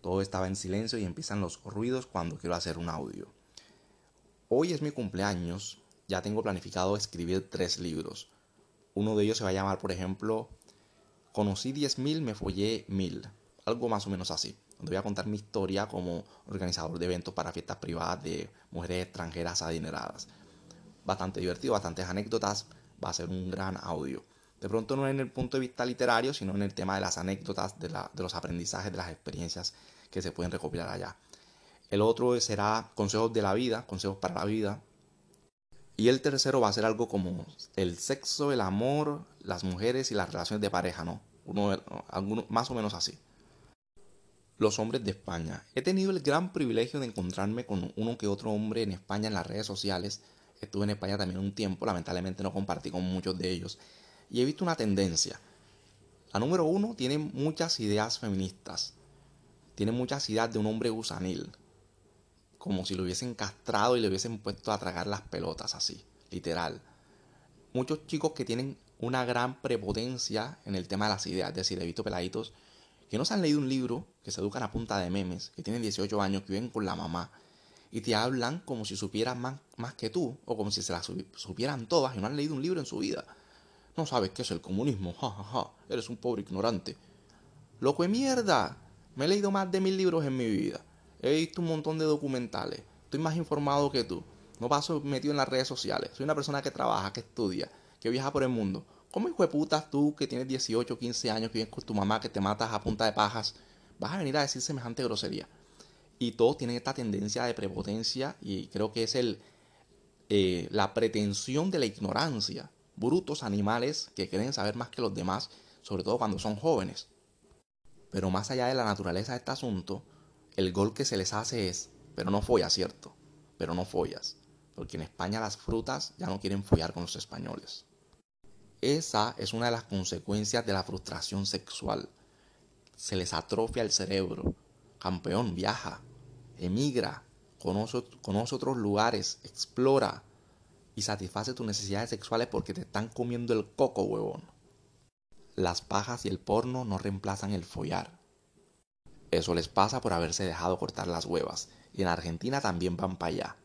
Todo estaba en silencio y empiezan los ruidos cuando quiero hacer un audio. Hoy es mi cumpleaños, ya tengo planificado escribir tres libros. Uno de ellos se va a llamar, por ejemplo, Conocí 10.000, me follé 1000. Algo más o menos así. Donde voy a contar mi historia como organizador de eventos para fiestas privadas de mujeres extranjeras adineradas. Bastante divertido, bastantes anécdotas. Va a ser un gran audio. De pronto no en el punto de vista literario, sino en el tema de las anécdotas, de, de los aprendizajes, de las experiencias que se pueden recopilar allá. El otro será consejos de la vida, consejos para la vida. Y el tercero va a ser algo como el sexo, el amor, las mujeres y las relaciones de pareja, ¿no? Uno, más o menos así. Los hombres de España. He tenido el gran privilegio de encontrarme con uno que otro hombre en España en las redes sociales. Estuve en España también un tiempo, lamentablemente no compartí con muchos de ellos y he visto una tendencia. La número uno tiene muchas ideas feministas. Tiene muchas ideas de un hombre gusanil. Como si lo hubiesen castrado y le hubiesen puesto a tragar las pelotas así, literal. Muchos chicos que tienen una gran prepotencia en el tema de las ideas. Es decir, he visto peladitos que no se han leído un libro, que se educan a punta de memes, que tienen 18 años, que viven con la mamá y te hablan como si supieran más, más que tú, o como si se las supieran todas y no han leído un libro en su vida. No sabes qué es el comunismo, ja, ja, ja. Eres un pobre ignorante. Loco de mierda. Me he leído más de mil libros en mi vida. He visto un montón de documentales. Estoy más informado que tú. No paso metido en las redes sociales. Soy una persona que trabaja, que estudia, que viaja por el mundo. ¿Cómo hijo de putas tú que tienes 18, 15 años, que vienes con tu mamá, que te matas a punta de pajas, vas a venir a decir semejante grosería? Y todos tienen esta tendencia de prepotencia y creo que es el, eh, la pretensión de la ignorancia brutos animales que creen saber más que los demás, sobre todo cuando son jóvenes. Pero más allá de la naturaleza de este asunto, el gol que se les hace es, pero no follas, ¿cierto? Pero no follas, porque en España las frutas ya no quieren follar con los españoles. Esa es una de las consecuencias de la frustración sexual. Se les atrofia el cerebro. Campeón, viaja, emigra, conoce, conoce otros lugares, explora, y satisface tus necesidades sexuales porque te están comiendo el coco, huevón. Las pajas y el porno no reemplazan el follar. Eso les pasa por haberse dejado cortar las huevas, y en Argentina también van para allá.